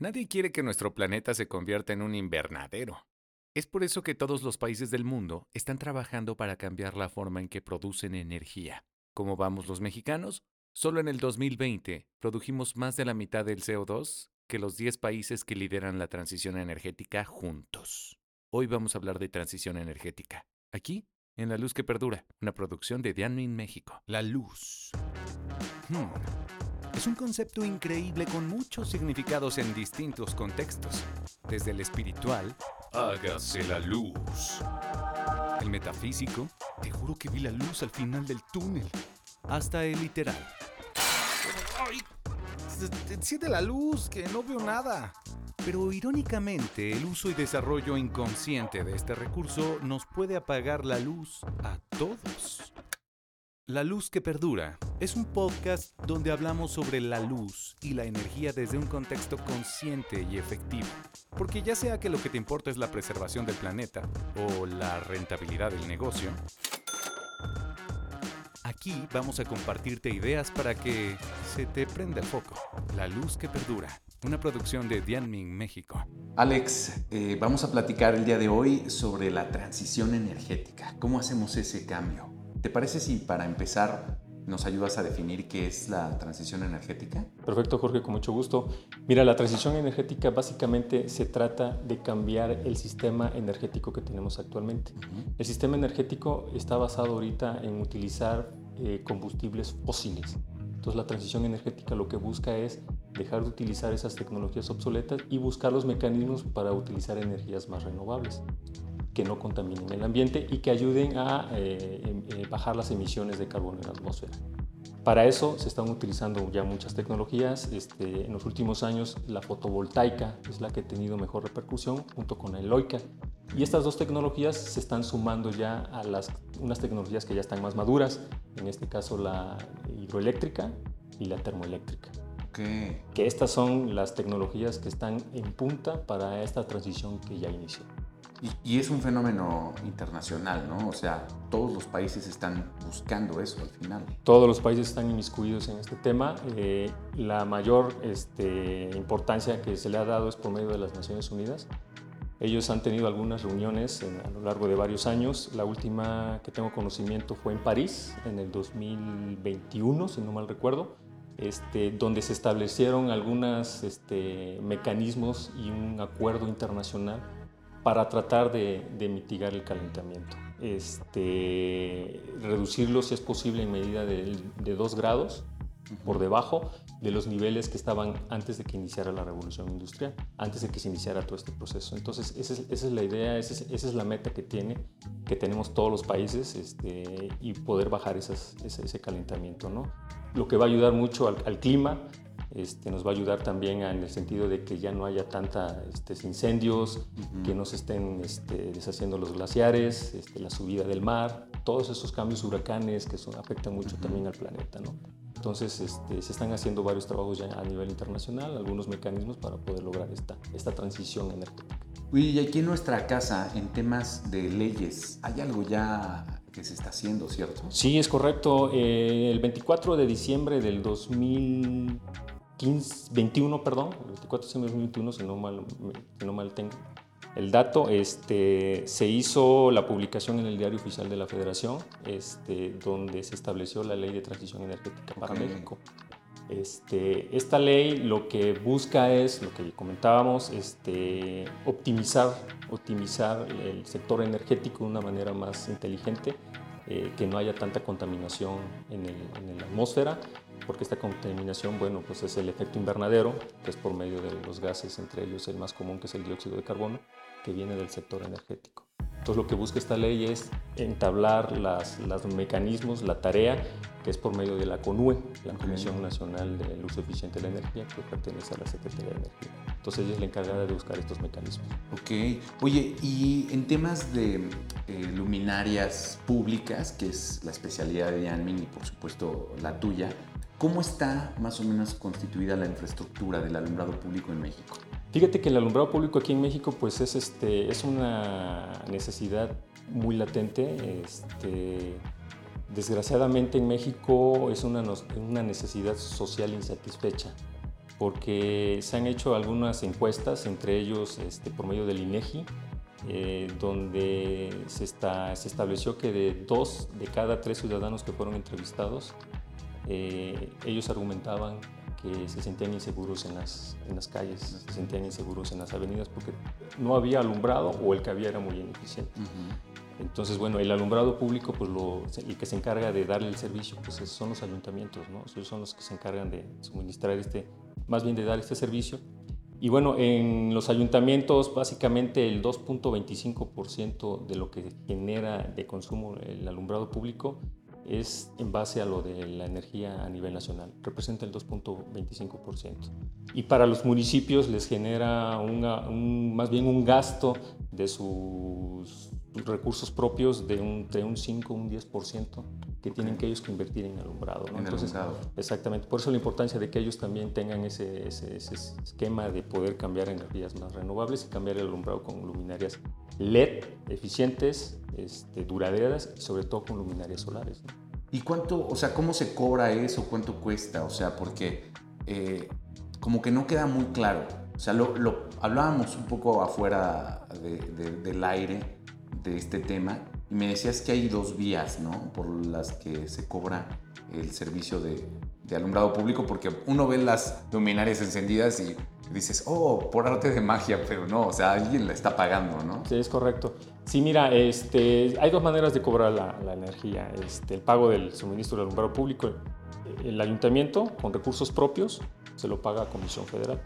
Nadie quiere que nuestro planeta se convierta en un invernadero. Es por eso que todos los países del mundo están trabajando para cambiar la forma en que producen energía. ¿Cómo vamos los mexicanos? Solo en el 2020 produjimos más de la mitad del CO2 que los 10 países que lideran la transición energética juntos. Hoy vamos a hablar de transición energética. Aquí, en La Luz que Perdura, una producción de Dianmin México. La luz. Hmm. Es un concepto increíble con muchos significados en distintos contextos, desde el espiritual, hágase la luz, el metafísico, te juro que vi la luz al final del túnel, hasta el literal. ¡Ay! Enciende la luz, que no veo nada. Pero irónicamente, el uso y desarrollo inconsciente de este recurso nos puede apagar la luz a todos. La Luz que Perdura es un podcast donde hablamos sobre la luz y la energía desde un contexto consciente y efectivo. Porque ya sea que lo que te importa es la preservación del planeta o la rentabilidad del negocio, aquí vamos a compartirte ideas para que se te prenda el foco. La Luz que Perdura, una producción de Dianmin México. Alex, eh, vamos a platicar el día de hoy sobre la transición energética. ¿Cómo hacemos ese cambio? ¿Te parece si para empezar nos ayudas a definir qué es la transición energética? Perfecto, Jorge, con mucho gusto. Mira, la transición energética básicamente se trata de cambiar el sistema energético que tenemos actualmente. El sistema energético está basado ahorita en utilizar eh, combustibles fósiles. Entonces la transición energética lo que busca es dejar de utilizar esas tecnologías obsoletas y buscar los mecanismos para utilizar energías más renovables que no contaminen el ambiente y que ayuden a eh, em, eh, bajar las emisiones de carbono en la atmósfera. Para eso se están utilizando ya muchas tecnologías. Este, en los últimos años la fotovoltaica es la que ha tenido mejor repercusión junto con la eloica. Y estas dos tecnologías se están sumando ya a las, unas tecnologías que ya están más maduras, en este caso la hidroeléctrica y la termoeléctrica. Okay. Que estas son las tecnologías que están en punta para esta transición que ya inició. Y, es un fenómeno internacional, ¿no? O sea, todos los países están buscando eso al final. Todos los países están inmiscuidos en este tema. Eh, la mayor este, importancia que se le ha dado es por medio de las Naciones Unidas. Ellos han tenido algunas reuniones a lo largo de varios años. La última que tengo conocimiento fue en París, en el 2021, si no mal recuerdo, este, donde se establecieron algunos este, mecanismos y un acuerdo internacional para tratar de, mitigar el calentamiento. Este, reducirlo si es posible en medida de, de 2 grados por debajo de los niveles que estaban antes de que iniciara la revolución industrial, antes de que se iniciara todo este proceso. Entonces, esa es, la idea, esa es, la meta que, tiene, que tenemos todos los países este, y poder bajar ese, calentamiento. ¿no? Lo que va a ayudar mucho al, al clima, este, nos va a ayudar también en el sentido de que ya no haya tantos este, incendios, que no se estén este, deshaciendo los glaciares, este, la subida del mar, todos esos cambios huracanes que son, afectan mucho también al planeta. ¿no? Entonces este, se están haciendo varios trabajos ya a nivel internacional, algunos mecanismos para poder lograr esta, esta transición energética. y aquí en nuestra casa, en temas de leyes, ¿hay algo ya que se está haciendo, cierto? Sí, es correcto. Eh, el 24 de diciembre del 2000 21, perdón, el 24 de diciembre de 2021, si no mal, si no mal tengo el dato, este, se hizo la publicación en el Diario Oficial de la Federación, este, donde se estableció la Ley de Transición Energética para México. Este, esta ley lo que busca es, lo que comentábamos, este, optimizar, optimizar el sector energético de una manera más inteligente, eh, que no haya tanta contaminación en, el, en la atmósfera porque esta contaminación, bueno, pues es el efecto invernadero, que es por medio de los gases, entre ellos el más común que es el dióxido de carbono, que viene del sector energético. Entonces lo que busca esta ley es entablar las, los mecanismos, la tarea, que es por medio de la CONUE, la Comisión Nacional del Uso Eficiente de la Energía, que pertenece a la Secretaría de Energía. Entonces ella es la encargada de buscar estos mecanismos. Ok. Oye, y en temas de eh, luminarias públicas, que es la especialidad de Yanmin y por supuesto la tuya, ¿Cómo está más o menos constituida la infraestructura del alumbrado público en México? Fíjate que el alumbrado público aquí en México pues es, este, es una necesidad muy latente. Este, desgraciadamente en México es una, una necesidad social insatisfecha. porque se han hecho algunas encuestas, entre ellos este, por medio del INEGI, eh, donde se, está, se estableció que de dos de cada tres ciudadanos que fueron entrevistados, eh, ellos argumentaban que se sentían inseguros en las, en las calles, se sentían inseguros en las avenidas porque no había alumbrado o el que había era muy ineficiente. Entonces, bueno, el alumbrado público, pues lo, el que se encarga de darle el servicio, pues son los ayuntamientos, ¿no? Ellos son los que se encargan de suministrar este, más bien de dar este servicio. Y bueno, en los ayuntamientos básicamente el 2.25% de lo que genera de consumo el alumbrado público es en base a lo de la energía a nivel nacional, representa el 2.25%. Y para los municipios les genera un, más bien un gasto de sus recursos propios de un, entre un 5 un 10% que tienen que ellos que invertir en alumbrado. En Entonces, alumbrado. Exactamente, por eso la importancia de que ellos también tengan ese, ese, ese, esquema de poder cambiar energías más renovables y cambiar el alumbrado con luminarias LED eficientes, este, duraderas y sobre todo con luminarias solares. ¿Y cuánto, o sea, cómo se cobra eso? ¿Cuánto cuesta? O sea, porque eh, como que no queda muy claro. O sea, lo, lo hablábamos un poco afuera del aire de este tema y me decías que hay dos vías, ¿no? Por las que se cobra el servicio de, de alumbrado público, porque uno ve las luminarias encendidas y dices, oh, por arte de magia, pero no, o sea, alguien la está pagando, ¿no? Sí, es correcto. Sí, mira, este, hay dos maneras de cobrar la, energía. Este, el pago del suministro del alumbrado público, el ayuntamiento con recursos propios se lo paga a Comisión Federal.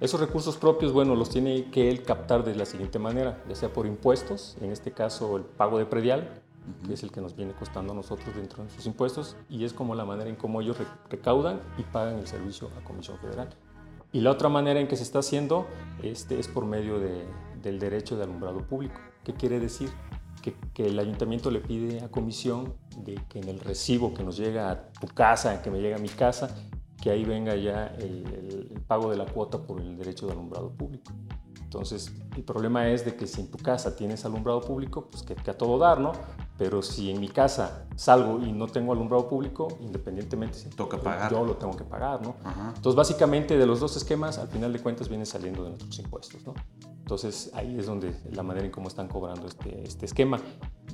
Esos recursos propios, bueno, los tiene que él captar de la siguiente manera, ya sea por impuestos, en este caso el pago de predial, que es el que nos viene costando a nosotros dentro de sus impuestos, y es como la manera en cómo ellos recaudan y pagan el servicio a Comisión Federal. Y la otra manera en que se está haciendo este, es por medio de, del derecho de alumbrado público. ¿Qué quiere decir? Que, que, el ayuntamiento le pide a comisión de que en el recibo que nos llega a tu casa, que me llega a mi casa, que ahí venga ya el, pago de la cuota por el derecho de alumbrado público. Entonces, el problema es de que si en tu casa tienes alumbrado público, pues que, que, a todo dar, ¿no? Pero si en mi casa salgo y no tengo alumbrado público, independientemente si Toca pagar. yo lo tengo que pagar, ¿no? Entonces, básicamente de los dos esquemas, al final de cuentas viene saliendo de nuestros impuestos, ¿no? Entonces, ahí es donde la manera en cómo están cobrando este, este esquema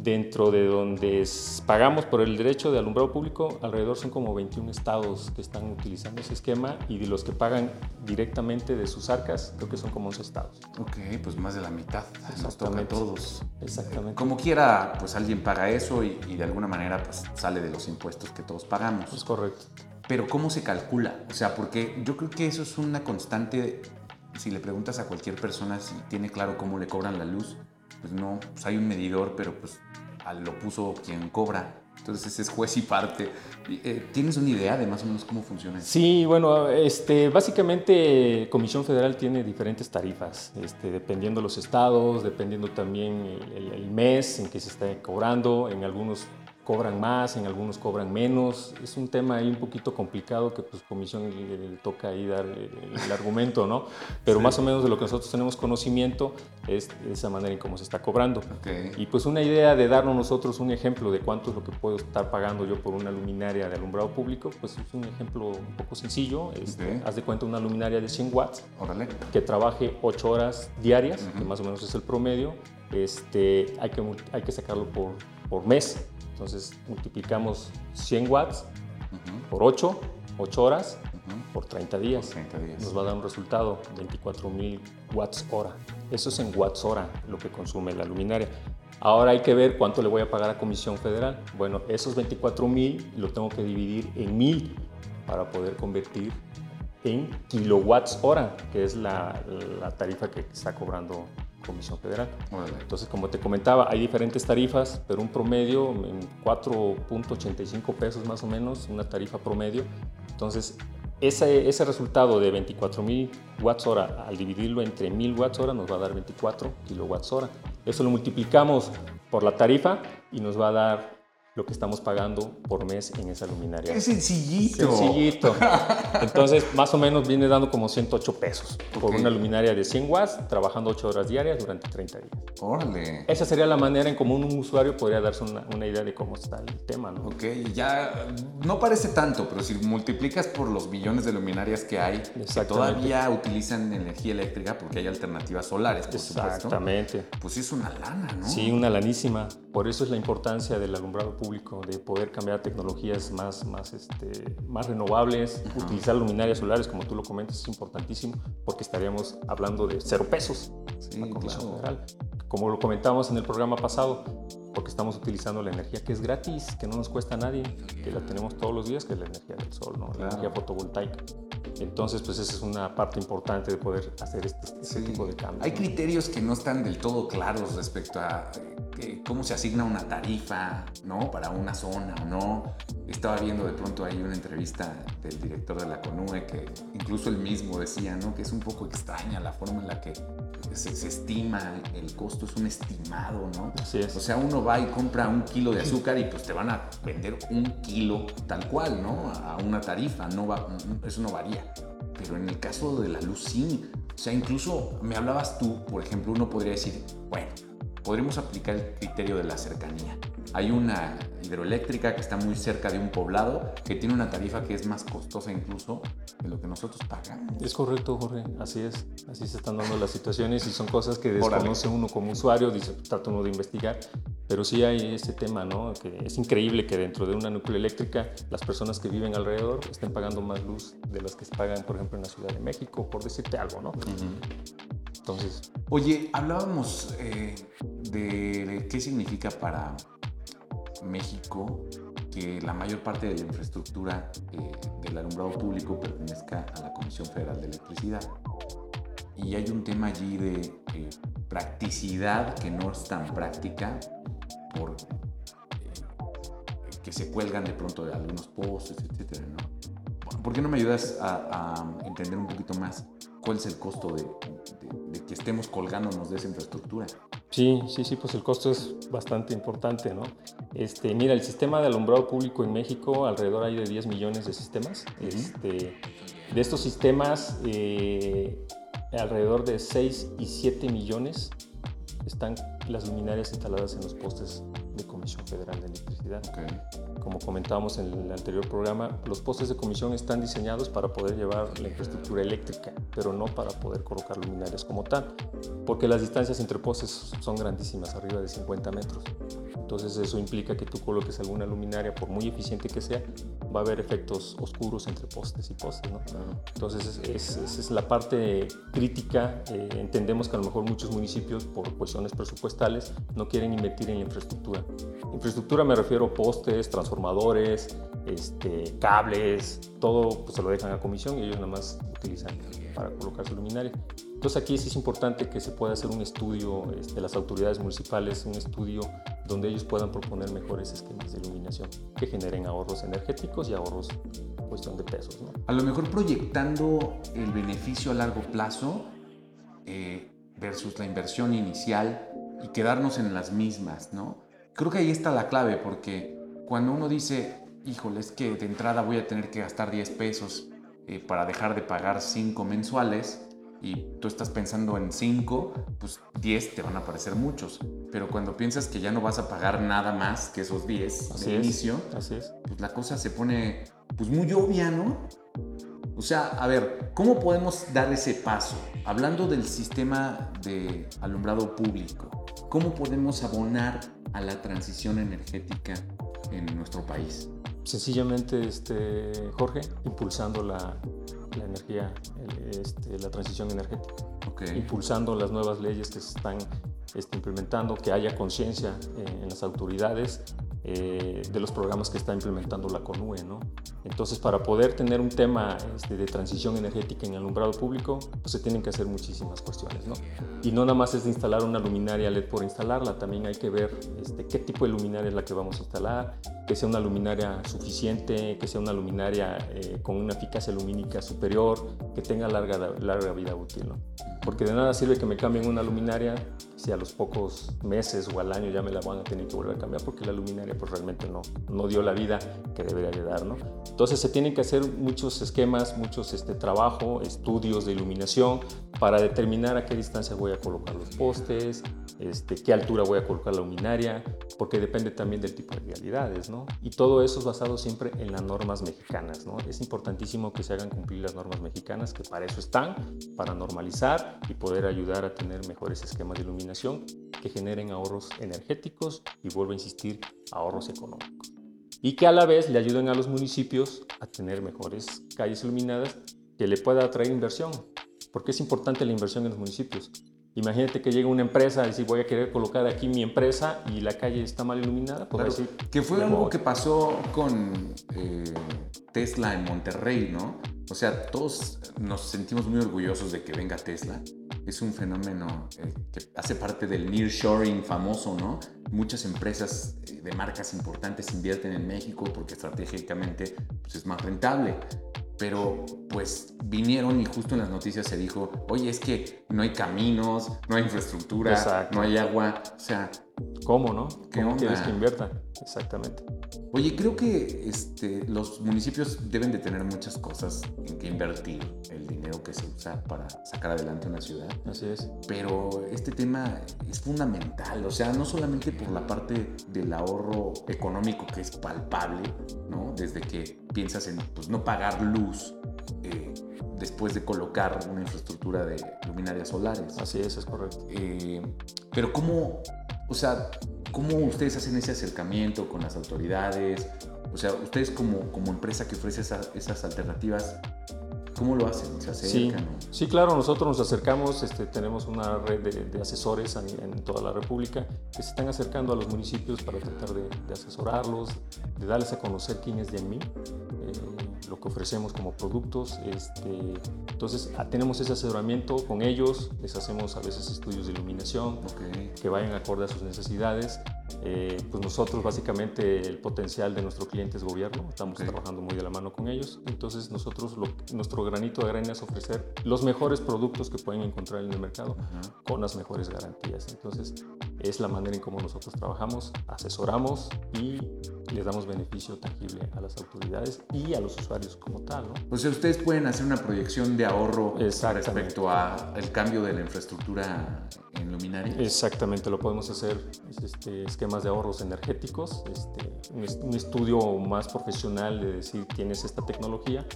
dentro de donde pagamos por el derecho de alumbrado público, alrededor son como 21 estados que están utilizando ese esquema y de los que pagan directamente de sus arcas, creo que son como 11 estados. Ok, pues más de la mitad. Nos toca a todos. Exactamente. Como quiera, pues alguien paga eso y, y, de alguna manera pues sale de los impuestos que todos pagamos. Es correcto. Pero ¿cómo se calcula? O sea, porque yo creo que eso es una constante. Si le preguntas a cualquier persona si tiene claro cómo le cobran la luz, pues no, pues hay un medidor, pero pues lo puso quien cobra. Entonces ese es juez y parte. Eh, ¿Tienes una idea de más o menos cómo funciona? Sí, bueno, este, básicamente Comisión Federal tiene diferentes tarifas, este, dependiendo los estados, dependiendo también el, el, mes en que se está cobrando. En algunos cobran más, en algunos cobran menos. Es un tema ahí un poquito complicado que pues comisión le, le toca ahí dar el, el argumento, ¿no? Pero sí. más o menos de lo que nosotros tenemos conocimiento es esa manera en cómo se está cobrando. Okay. Y pues una idea de darnos nosotros un ejemplo de cuánto es lo que puedo estar pagando yo por una luminaria de alumbrado público, pues es un ejemplo un poco sencillo. Es, okay. Haz de cuenta una luminaria de 100 watts Órale. que trabaje 8 horas diarias, uh -huh. que más o menos es el promedio. Este, hay, que, hay que sacarlo por, por mes. Entonces multiplicamos 100 watts uh -huh. por 8, 8 horas uh -huh. por 30 días. Por 30 días. Nos va a dar un resultado, 24 mil watts hora. Eso es en watts hora lo que consume la luminaria. Ahora hay que ver cuánto le voy a pagar a Comisión Federal. Bueno, esos 24 mil lo tengo que dividir en mil para poder convertir en kilowatts hora, que es la, la tarifa que está cobrando Comisión Federal. Vale. Entonces, como te comentaba, hay diferentes tarifas, pero un promedio en 4.85 pesos más o menos, una tarifa promedio. Entonces, ese, ese resultado de 24 mil watts hora, al dividirlo entre 1000 watts hora, nos va a dar 24 kilowatts hora. Eso lo multiplicamos por la tarifa y nos va a dar lo que estamos pagando por mes en esa luminaria. Es sencillito. Sencillito. Entonces, más o menos viene dando como 108 pesos por una luminaria de 100 watts, trabajando 8 horas diarias durante 30 días. Órale. Esa sería la manera en cómo un usuario podría darse una, una idea de cómo está el tema, ¿no? Ok, ya no parece tanto, pero si multiplicas por los millones de luminarias que hay, que todavía utilizan energía eléctrica porque hay alternativas solares, por Exactamente. pues sí es una lana, ¿no? Sí, una lanísima. Por eso es la importancia del alumbrado público, de poder cambiar tecnologías más, más, este, más renovables, utilizar luminarias solares, como tú lo comentas, es importantísimo, porque estaríamos hablando de cero pesos sí, general. Como lo comentamos en el programa pasado, porque estamos utilizando la energía que es gratis, que no nos cuesta a nadie, que la tenemos todos los días, que es la energía del sol, ¿no? la energía fotovoltaica. Entonces, pues esa es una parte importante de poder hacer este, este tipo de cambios. Hay criterios que no están del todo claros respecto a eh, cómo se asigna una tarifa, ¿no? Para una zona o no. Estaba viendo de pronto ahí una entrevista del director de la CONUE que incluso él mismo decía, ¿no? Que es un poco extraña la forma en la que se, se estima el costo, es un estimado, ¿no? Así es. O sea, uno va y compra un kilo de azúcar y pues te van a vender un kilo tal cual, ¿no? A una tarifa, no va, eso no varía. Pero en el caso de la luz sí. O sea, incluso me hablabas tú, por ejemplo, uno podría decir, bueno, podríamos aplicar el criterio de la cercanía. Hay una hidroeléctrica que está muy cerca de un poblado que tiene una tarifa que es más costosa incluso de lo que nosotros pagamos. Es correcto, Jorge, así es. Así se están dando las situaciones y son cosas que desconoce uno como usuario, dice, trata uno de investigar. Pero sí hay ese tema, ¿no? Que es increíble que dentro de una núcleo eléctrica las personas que viven alrededor estén pagando más luz de las que se pagan, por ejemplo, en la Ciudad de México, por decirte algo, ¿no? Entonces. Oye, hablábamos eh, de qué significa para México que la mayor parte de la infraestructura eh, del alumbrado público pertenezca a la Comisión Federal de Electricidad. Y hay un tema allí de eh, practicidad que no es tan práctica por que se cuelgan de pronto de algunos postes, etcétera, ¿no? ¿Por qué no me ayudas a, a entender un poquito más cuál es el costo de, que estemos colgándonos de esa infraestructura. Sí, sí, sí, pues el costo es bastante importante, ¿no? Este, mira, el sistema de alumbrado público en México, alrededor hay de 10 millones de sistemas. este, de estos sistemas, eh, alrededor de 6 y 7 millones están las luminarias instaladas en los postes de Comisión Federal de Electricidad. Como comentábamos en el anterior programa, los postes de comisión están diseñados para poder llevar la infraestructura eléctrica, pero no para poder colocar luminarias como tal, porque las distancias entre postes son grandísimas, arriba de 50 metros. Entonces eso implica que tú coloques alguna luminaria, por muy eficiente que sea, va a haber efectos oscuros entre postes y postes. ¿no? Entonces esa es, la parte crítica. Eh, entendemos que a lo mejor muchos municipios, por cuestiones presupuestales, no quieren invertir en la infraestructura. Infraestructura me refiero a postes, transformadores, este, cables, todo pues, se lo dejan a comisión y ellos nada más utilizan para colocar su luminaria. Entonces aquí sí es importante que se pueda hacer un estudio de este, las autoridades municipales, un estudio donde ellos puedan proponer mejores esquemas de iluminación que generen ahorros energéticos y ahorros en cuestión de pesos. ¿no? A lo mejor proyectando el beneficio a largo plazo eh, versus la inversión inicial y quedarnos en las mismas, ¿no? Creo que ahí está la clave porque cuando uno dice, híjole, es que de entrada voy a tener que gastar 10 pesos eh, para dejar de pagar 5 mensuales, y tú estás pensando en 5, pues 10 te van a parecer muchos. Pero cuando piensas que ya no vas a pagar nada más que esos 10 de inicio, así es. pues la cosa se pone pues muy obvia, ¿no? O sea, a ver, ¿cómo podemos dar ese paso? Hablando del sistema de alumbrado público, ¿cómo podemos abonar a la transición energética en nuestro país? Sencillamente, este, Jorge, impulsando la, la energía, este, la transición energética, impulsando las nuevas leyes que se están este, implementando, que haya conciencia en las autoridades eh, de los programas que está implementando la CONUE. ¿no? Entonces, para poder tener un tema este, de transición energética en el alumbrado público, pues se tienen que hacer muchísimas cuestiones. ¿no? Y no nada más es instalar una luminaria LED por instalarla, también hay que ver este, qué tipo de luminaria es la que vamos a instalar, que sea una luminaria suficiente, que sea una luminaria eh, con una eficacia lumínica superior, que tenga larga, larga vida útil. ¿no? Porque de nada sirve que me cambien una luminaria si a los pocos meses o al año ya me la van a tener que volver a cambiar porque la luminaria pues realmente no, no dio la vida que debería de dar. ¿no? Entonces se tienen que hacer muchos esquemas, muchos este, trabajo, estudios de iluminación para determinar a qué distancia voy a colocar los postes, este, qué altura voy a colocar la luminaria, porque depende también del tipo de realidades, ¿no? Y todo eso es basado siempre en las normas mexicanas. Es importantísimo que se hagan cumplir las normas mexicanas, que para eso están, para normalizar y poder ayudar a tener mejores esquemas de iluminación que generen ahorros energéticos y vuelvo a insistir, ahorros económicos. Y que a la vez le ayuden a los municipios a tener mejores calles iluminadas que le pueda atraer inversión, porque es importante la inversión en los municipios. Imagínate que llega una empresa y dice voy a querer colocar aquí mi empresa y la calle está mal iluminada. Pues decir, que fue algo que pasó con eh, Tesla en Monterrey, ¿no? O sea, todos nos sentimos muy orgullosos de que venga Tesla. Es un fenómeno eh, que hace parte del nearshoring famoso, ¿no? Muchas empresas eh, de marcas importantes invierten en México porque estratégicamente pues, es más rentable pero pues vinieron y justo en las noticias se dijo, oye, es que no hay caminos, no hay infraestructura, no hay agua, o sea... ¿Cómo, no? ¿Cómo quieres que invierta? Exactamente. Oye, creo que este, los municipios deben de tener muchas cosas en que invertir el dinero que se usa para sacar adelante una ciudad. Así es. Pero este tema es fundamental, o sea, no solamente por la parte del ahorro económico que es palpable, ¿no? Desde que piensas en pues, no pagar luz eh, después de colocar una infraestructura de luminarias solares. Así es, es correcto. Eh, pero ¿cómo, o sea, cómo ustedes hacen ese acercamiento con las autoridades? O sea, ustedes como, como empresa que ofrece esas alternativas, ¿Cómo lo hacen? ¿Se acercan? Sí, claro, nosotros nos acercamos, este, tenemos una red de, asesores en, toda la República que se están acercando a los municipios para tratar de, asesorarlos, de darles a conocer quién es Yanmi, eh, lo que ofrecemos como productos. Este, entonces, ah, tenemos ese asesoramiento con ellos, les hacemos a veces estudios de iluminación que vayan acorde a sus necesidades. Eh, pues nosotros básicamente el potencial de nuestro cliente es gobierno, estamos trabajando muy de la mano con ellos, entonces nosotros lo, nuestro granito de arena es ofrecer los mejores productos que pueden encontrar en el mercado con las mejores garantías. Entonces es la manera en cómo nosotros trabajamos, asesoramos y les damos beneficio tangible a las autoridades y a los usuarios como tal. ¿no? O sea, ustedes pueden hacer una proyección de ahorro respecto al cambio de la infraestructura en luminaria. Exactamente, lo podemos hacer este, esquemas de ahorros energéticos, este, un, estudio más profesional de decir tienes esta tecnología,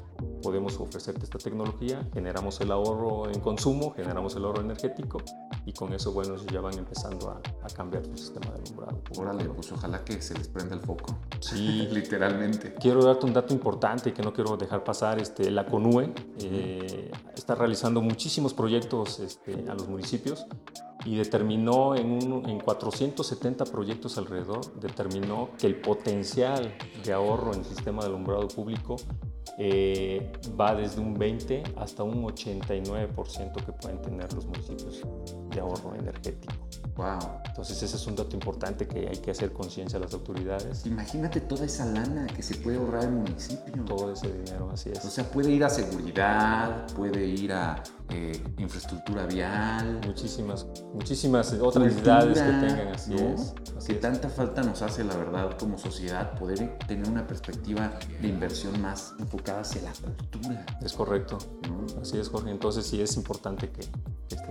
podemos ofrecerte esta tecnología, generamos el ahorro en consumo, generamos el ahorro energético y con eso, bueno, ya van empezando a, cambiar su sistema de alumbrado. Órale, pues ojalá que se les prenda el foco. Sí. Literalmente. Quiero darte un dato importante que no quiero dejar pasar. Este, la CONUE eh, está realizando muchísimos proyectos este, a los municipios y determinó en, un, en 470 proyectos alrededor, determinó que el potencial de ahorro en el sistema de alumbrado público eh, va desde un 20 hasta un 89% que pueden tener los municipios de ahorro energético. Wow. Entonces ese es un dato importante que hay que hacer conciencia a las autoridades. Imagínate toda esa lana que se puede ahorrar el municipio. Todo ese dinero, así es. O sea, puede ir a seguridad, puede ir a eh, infraestructura vial. Muchísimas, muchísimas otras necesidades que tengan, así es. que tanta falta nos hace, la verdad, como sociedad, poder tener una perspectiva de inversión más enfocada hacia la cultura. Es correcto. Así es, Jorge. Entonces sí es importante que,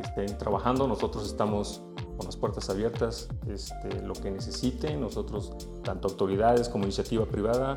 estén trabajando. Nosotros estamos con las puertas abiertas, este, lo que necesiten. Nosotros, tanto autoridades como iniciativa privada,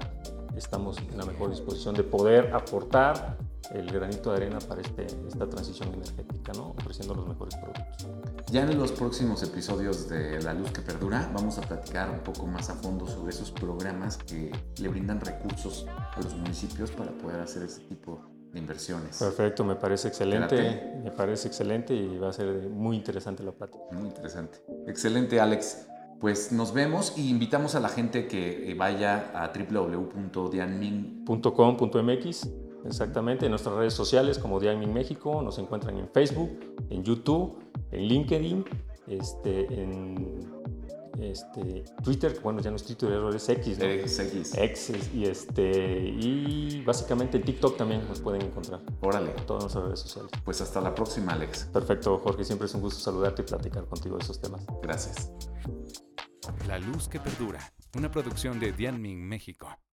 estamos en la mejor disposición de poder aportar el granito de arena para este, esta transición energética, ¿no? ofreciendo los mejores productos. Ya en los próximos episodios de La Luz que Perdura vamos a platicar un poco más a fondo sobre esos programas que le brindan recursos a los municipios para poder hacer ese tipo de inversiones. Perfecto, me parece excelente, me parece excelente y va a ser muy interesante la plática. Muy interesante. Excelente, Alex. Pues nos vemos y invitamos a la gente que vaya a www.dianmin.com.mx Exactamente, en nuestras redes sociales como Diaming México, nos encuentran en Facebook, en YouTube, en LinkedIn, este, en este, Twitter, bueno, ya no es Twitter, es X, ¿no? X, X. y, este, y básicamente en TikTok también nos pueden encontrar. Órale. todas nuestras redes sociales. Pues hasta la próxima, Alex. Perfecto, Jorge, siempre es un gusto saludarte y platicar contigo de esos temas. Gracias. La luz que perdura. Una producción de Dianming México.